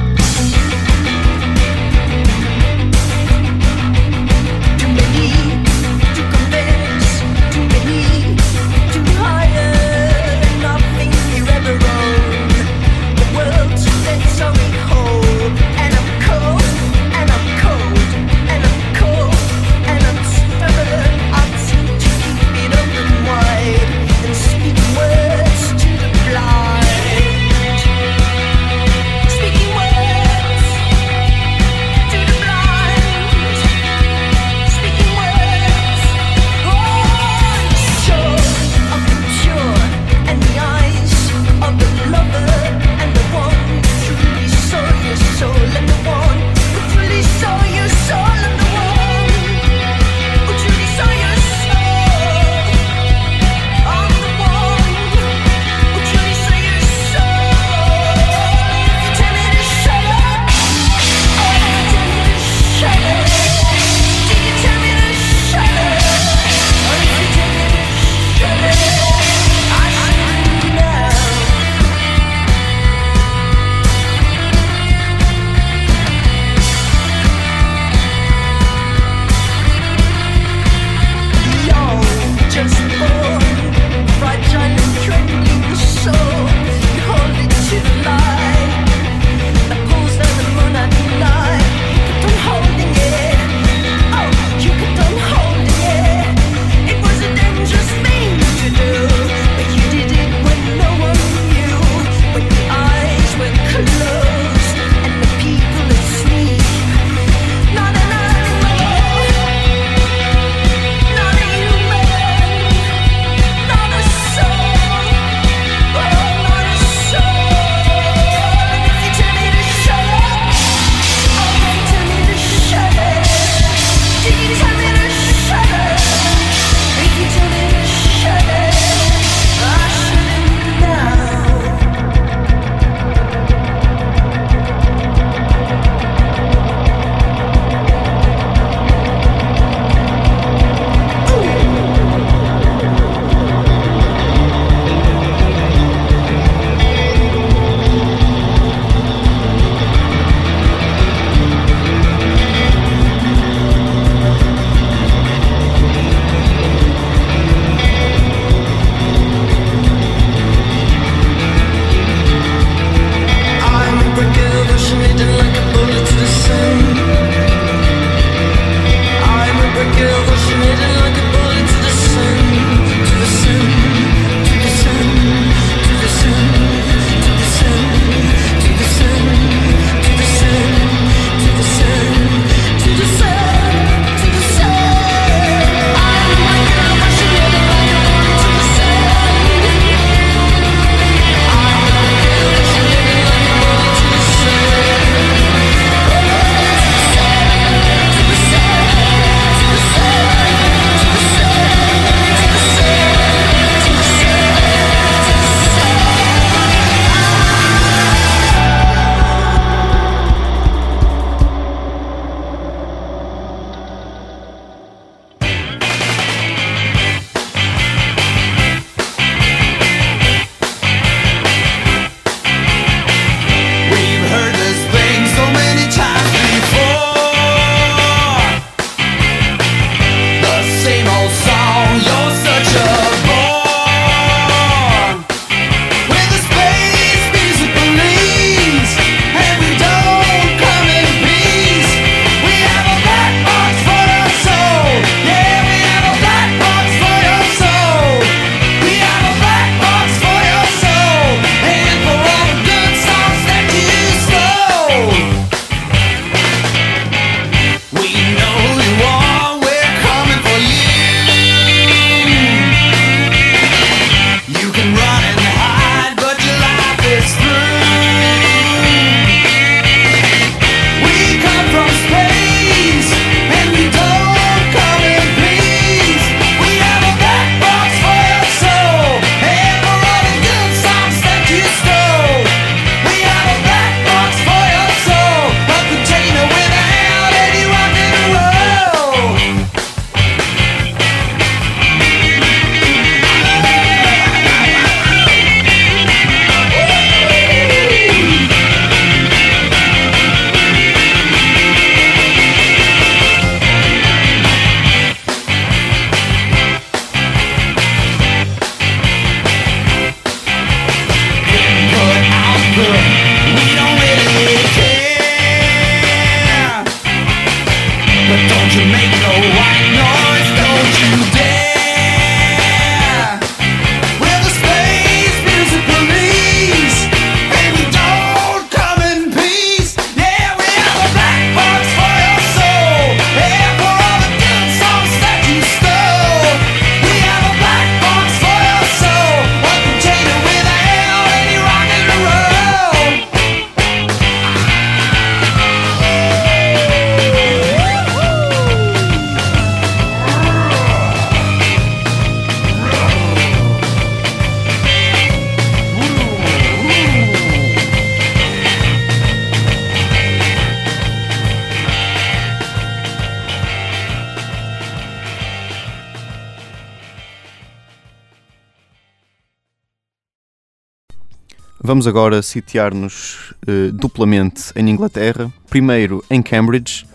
Vamos agora sitiar-nos eh, duplamente em Inglaterra. Primeiro em Cambridge,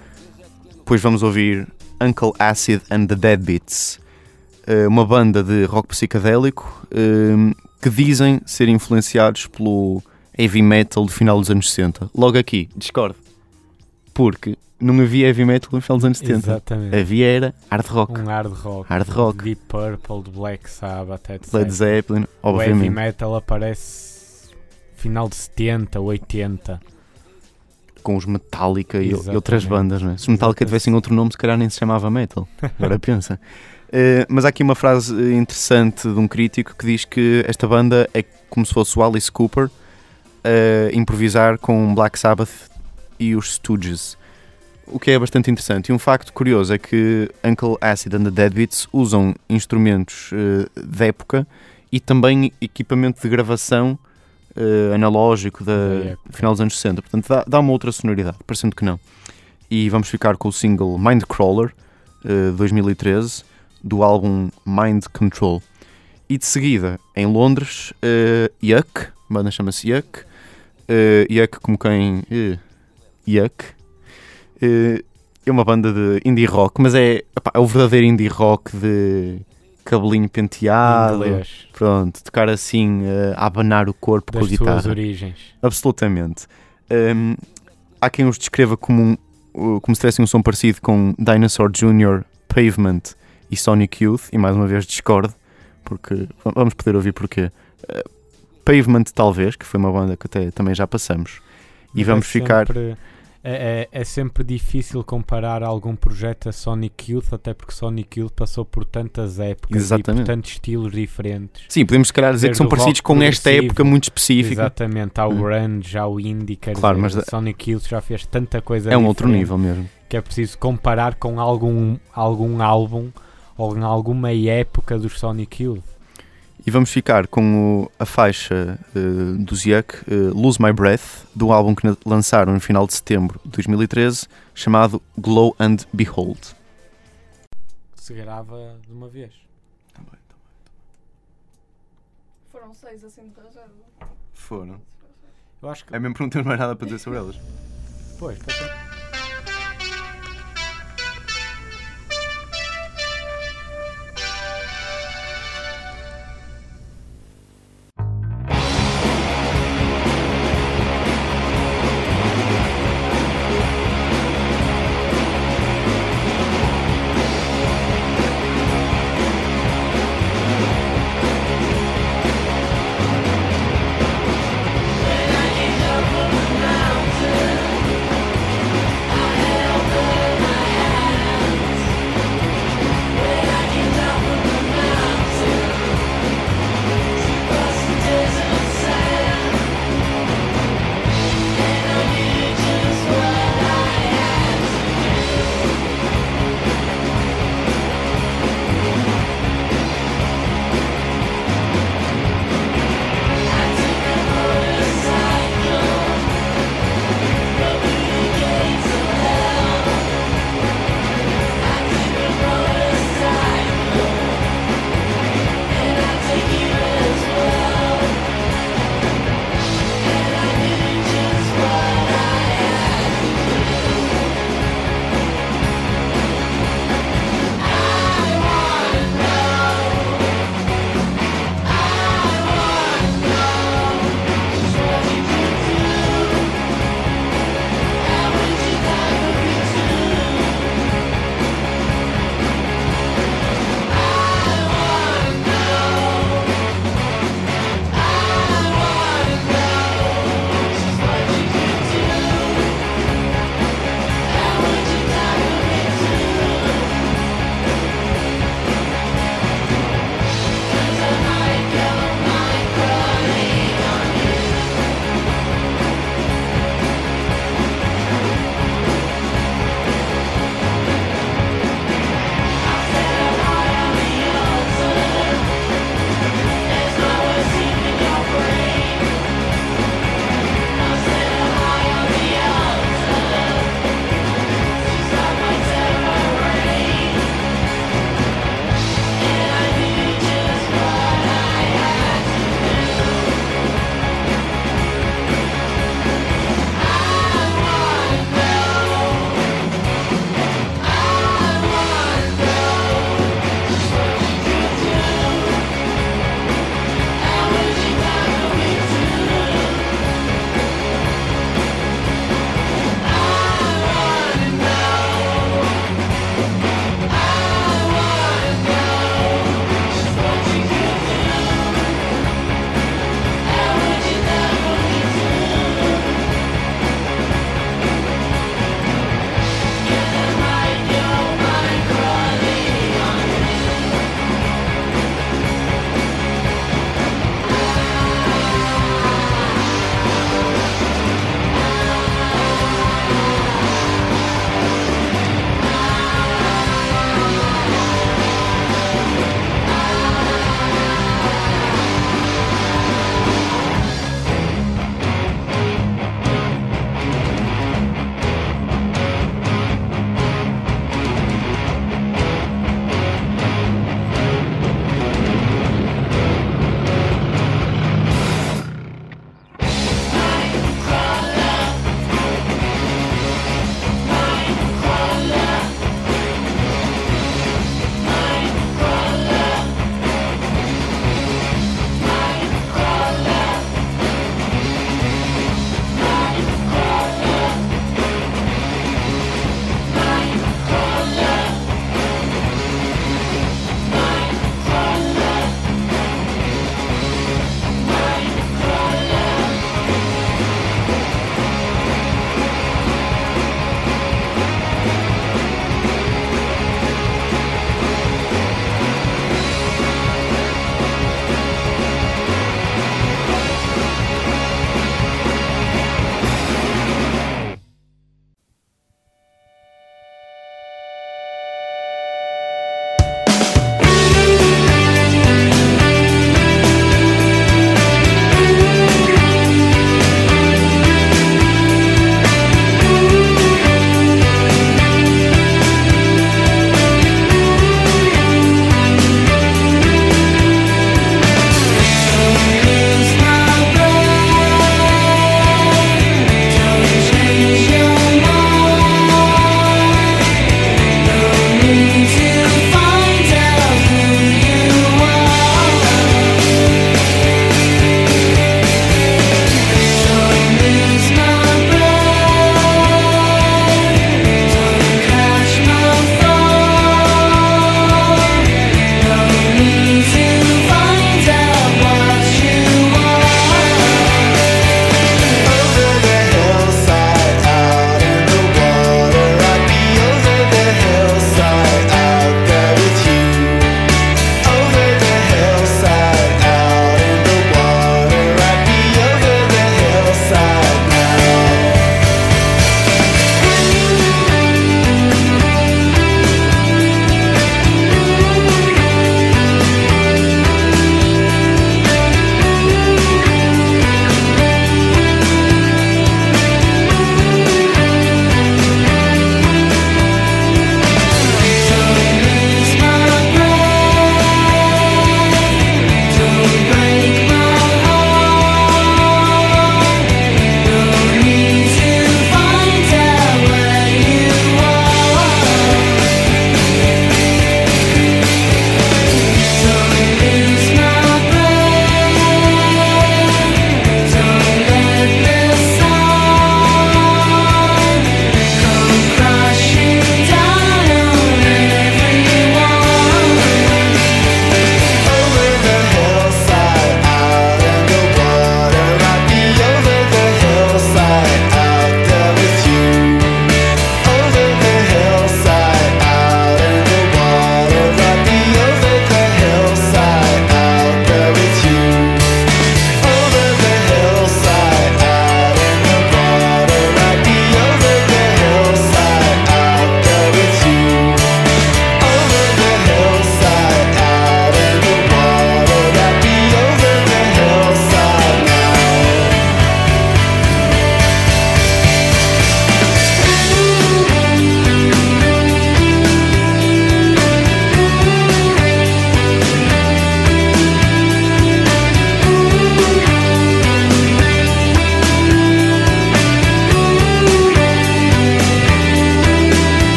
depois vamos ouvir Uncle Acid and the Deadbeats, eh, uma banda de rock psicadélico eh, que dizem ser influenciados pelo heavy metal do final dos anos 60. Logo aqui, discordo, porque não havia heavy metal no final dos anos 70. Exatamente. Havia era hard rock, Um hard rock. Hard rock. Deep Purple, Black Sabbath, etc. Led Zeppelin, O heavy obviamente. metal aparece final de 70, 80. com os Metallica e, e outras bandas, não é? Se os Metallica Exatamente. tivessem outro nome, se calhar nem se chamava metal. Agora pensa. Eh, mas há aqui uma frase eh, interessante de um crítico que diz que esta banda é como se fosse o Alice Cooper a improvisar com Black Sabbath e os Stooges. O que é bastante interessante. E um facto curioso é que Uncle Acid and the Deadbeats usam instrumentos eh, de época e também equipamento de gravação eh, analógico da, época. final dos anos 60. Portanto, dá, dá uma outra sonoridade, parecendo que não. E vamos ficar com o single Mindcrawler, eh, 2013, do álbum Mind Control. E de seguida, em Londres, eh, Yuck, a banda chama-se Yuck. Eh, Yuck como quem... eh, Yuck. Eh, é uma banda de indie rock, mas é, epá, é o verdadeiro indie rock de cabelinho penteado. inglês. Pronto, tocar assim, eh, a abanar o corpo com a Das suas guitarra. origens. Absolutamente. Hum, há quem os descreva como, um, uh, como se tivessem um som parecido com Dinosaur Jr., Pavement e Sonic Youth, e mais uma vez discordo, porque vamos poder ouvir porquê. Uh, Pavement, talvez, que foi uma banda que até também já passamos. E Mas vamos é ficar. É, é, é sempre difícil comparar algum projeto a Sonic Youth, até porque Sonic Youth passou por tantas épocas e Exatamente. por tantos estilos diferentes. Sim, podemos se calhar dizer que são parecidos com esta época muito específica. Exatamente, há o Hum. grunge, há o indie, quer Claro, dizer, mas- Sonic Youth já fez tanta coisa É um outro nível mesmo. que é preciso comparar com algum, algum álbum ou em alguma época dos Sonic Youth. E vamos ficar com o- a faixa eh, do Ziak, eh, Lose My Breath, do álbum que lançaram no final de setembro de 2013, chamado Glow and Behold. Se grava de uma vez. Foram seis assim de reserva. Foram. Eu acho que. É mesmo por não ter mais nada para dizer sobre elas. Pois, pode ser.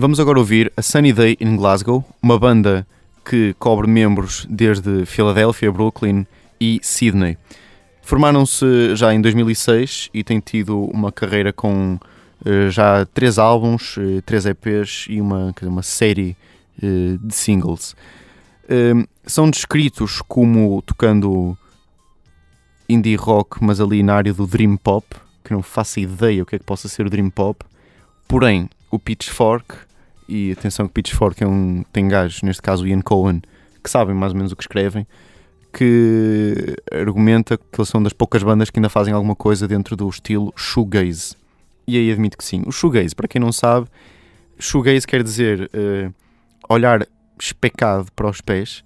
Vamos agora ouvir a Sunny Day in Glasgow, uma banda que cobre membros desde Filadélfia, Brooklyn e Sydney. Formaram-se já em 2006 e têm tido uma carreira com eh, já três álbuns, eh, três EPs e uma, uma série eh, de singles. Eh, são descritos como tocando indie rock, mas ali na área do dream pop, que não faço ideia o que é que possa ser o dream pop. Porém, o Pitchfork, e atenção que Pitchfork é um, tem gajos, neste caso Ian Cohen, que sabem mais ou menos o que escrevem, que argumenta que eles são das poucas bandas que ainda fazem alguma coisa dentro do estilo shoegaze. E aí admito que sim. O shoegaze, para quem não sabe, shoegaze quer dizer eh, olhar especado para os pés,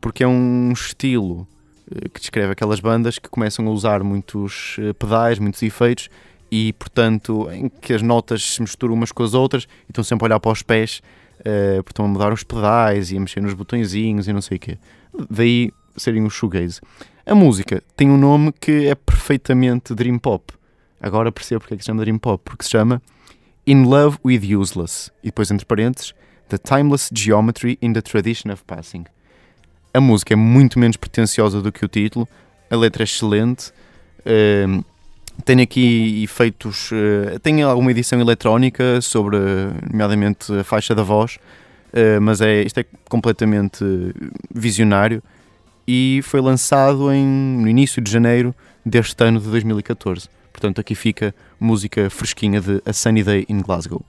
porque é um estilo eh, que descreve aquelas bandas que começam a usar muitos eh, pedais, muitos efeitos e, portanto, em que as notas se misturam umas com as outras e estão sempre a olhar para os pés, eh, porque estão a mudar os pedais e a mexer nos botõezinhos e não sei o quê. Daí serem os shoegaze. A música tem um nome que é perfeitamente dream pop. Agora percebo porque é que se chama dream pop, porque se chama In Love with Useless e depois entre parênteses The Timeless Geometry in the Tradition of Passing. A música é muito menos pretenciosa do que o título, a letra é excelente, ehm, tem aqui efeitos, eh, tem alguma edição eletrónica sobre, nomeadamente, a faixa da voz, eh, mas é, isto é completamente visionário e foi lançado em, no início de janeiro deste ano de 2014. Portanto, aqui fica música fresquinha de A Sunny Day in Glasgow.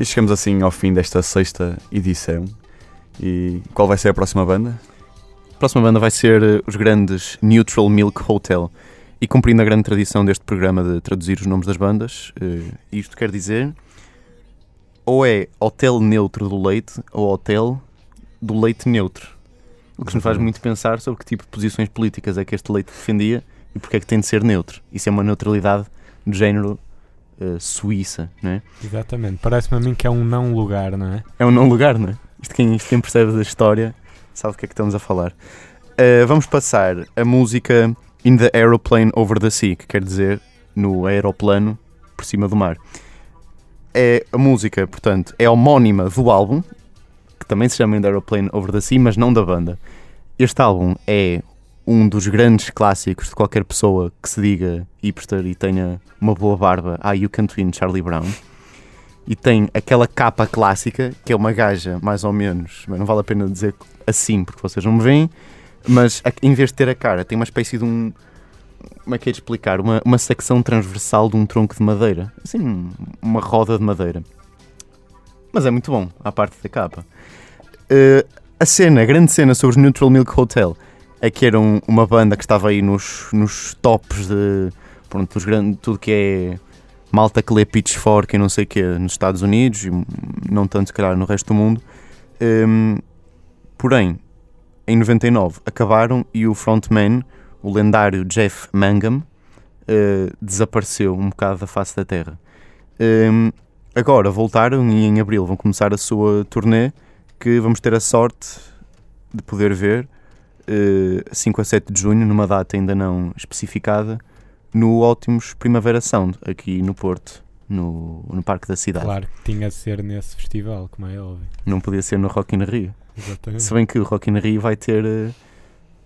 E chegamos assim ao fim desta sexta edição. E qual vai ser a próxima banda? A próxima banda vai ser eh, os grandes Neutral Milk Hotel. E cumprindo a grande tradição deste programa de traduzir os nomes das bandas, eh, isto quer dizer ou é Hotel Neutro do Leite ou Hotel do Leite Neutro. O que nos faz muito pensar sobre que tipo de posições políticas é que este leite defendia e porque é que tem de ser neutro. Isso é uma neutralidade do género eh, suíça, não é? Exatamente. Parece-me a mim que é um não lugar, não é? É um não lugar, não é? Isto quem, isto quem percebe da história sabe do que é que estamos a falar. Uh, vamos passar a música In the Aeroplane Over the Sea, que quer dizer no aeroplano por cima do mar. É a música, portanto, é homónima do álbum, que também se chama In the Aeroplane Over the Sea, mas não da banda. Este álbum é um dos grandes clássicos de qualquer pessoa que se diga hipster e tenha uma boa barba. Ah, You Can't Win, Charlie Brown e tem aquela capa clássica, que é uma gaja, mais ou menos, não vale a pena dizer assim, porque vocês não me veem, mas em vez de ter a cara, tem uma espécie de um. Como é que é de explicar? Uma, uma secção transversal de um tronco de madeira. Assim, um- uma roda de madeira. Mas é muito bom, à parte da capa. Eh, a cena, a grande cena sobre os Neutral Milk Hotel é que eram uma banda que estava aí nos, nos tops de. Pronto, dos grandes, tudo que é malta que lê Pitchfork e não sei o quê nos Estados Unidos e não tanto se calhar no resto do mundo. Hum, porém, em 99 acabaram e o frontman, o lendário Jeff Mangum, eh, desapareceu um bocado da face da Terra. Hum, agora voltaram e em abril vão começar a sua turnê que vamos ter a sorte de poder ver eh, 5 a 7 de junho, numa data ainda não especificada, no Ótimos Primavera Sound, aqui no Porto, no, no Parque da Cidade. Claro que tinha de ser nesse festival, como é óbvio. Não podia ser no Rock in Rio. Exatamente. Se bem que o Rock in Rio vai ter. eh,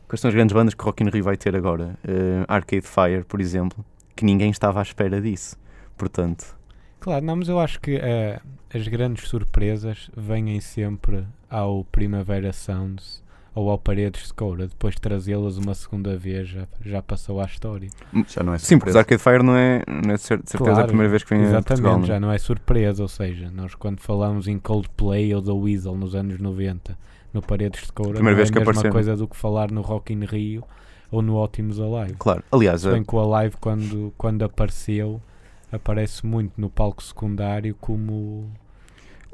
Quais são as grandes bandas que o Rock in Rio vai ter agora? Eh, Arcade Fire, por exemplo, que ninguém estava à espera disso. Portanto, Claro, não, mas eu acho que eh, as grandes surpresas vêm sempre ao Primavera Sounds ou ao Paredes de Coura. Depois de trazê-las uma segunda vez já, já passou à história. Já não é sim, porque surpresa. Arcade Fire não é, não é de cer- de certeza a Claro, primeira vez que vem a Exatamente, Portugal. não é? já não é surpresa. Ou seja, nós quando falamos em Coldplay ou The Weasel nos anos 90 no Paredes de Coura, Primeira não vez é que a mesma apareceram. coisa do que falar no Rock in Rio ou no Ótimos Alive. Claro, aliás, Se a- bem que o Alive, quando, quando apareceu, aparece muito no palco secundário como,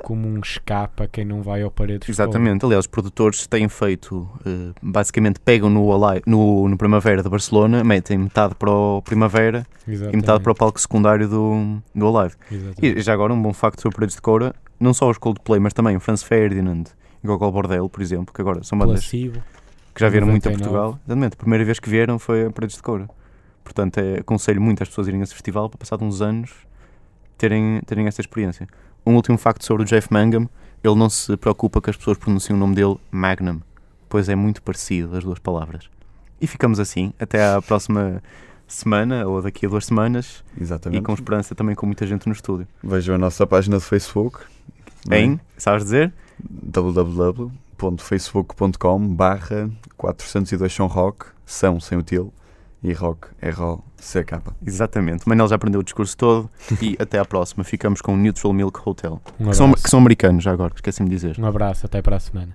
como um escape a quem não vai ao Paredes de Coura. Exatamente, aliás, os produtores têm feito, eh, basicamente pegam no, no, no Primavera de Barcelona, metem metade para o Primavera e metade Exatamente. para o palco secundário do, do Alive. Exatamente. E já agora um bom facto sobre Paredes de Coura, não só os Coldplay, mas também o Franz Ferdinand e Gogol Bordello, por exemplo, que agora são bandas Placebo. que já vieram muito a 99. Portugal. Exatamente, a primeira vez que vieram foi a Paredes de Coura. Portanto, é, aconselho muito as pessoas a irem a esse festival para, passado uns anos, terem, terem essa experiência. Um último facto sobre o Jeff Mangum, ele não se preocupa que as pessoas pronunciem o nome dele Magnum, pois é muito parecido as duas palavras. E ficamos assim, até à próxima semana, ou daqui a duas semanas, Exatamente. e com esperança também com muita gente no estúdio. Vejam a nossa página de Facebook. é? Em, sabes dizer? www.facebook.com barra 402 São Rock, São sem o til, e Rock, R-O-C-K. Exatamente. O Manel já aprendeu o discurso todo e até à próxima. Ficamos com o Neutral Milk Hotel. Um que, são, abraço. que são americanos já agora, esqueci-me de dizer. Um abraço, até para a semana.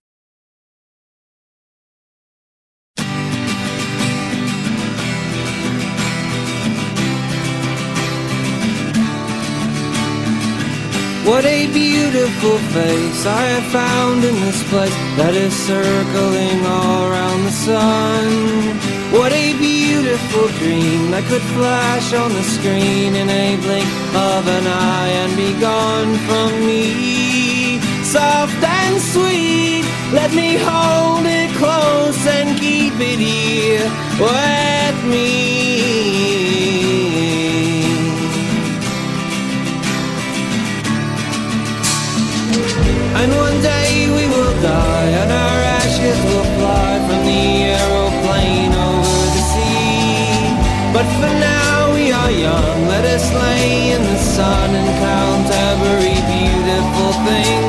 What a beautiful face I have found in this place that is circling all around the sun. What a beautiful dream that could flash on the screen in a blink of an eye and be gone from me. Soft and sweet, let me hold it close and keep it here with me. And one day we will die and our ashes will fly from the aeroplane But for now we are young, let us lay in the sun and count every beautiful thing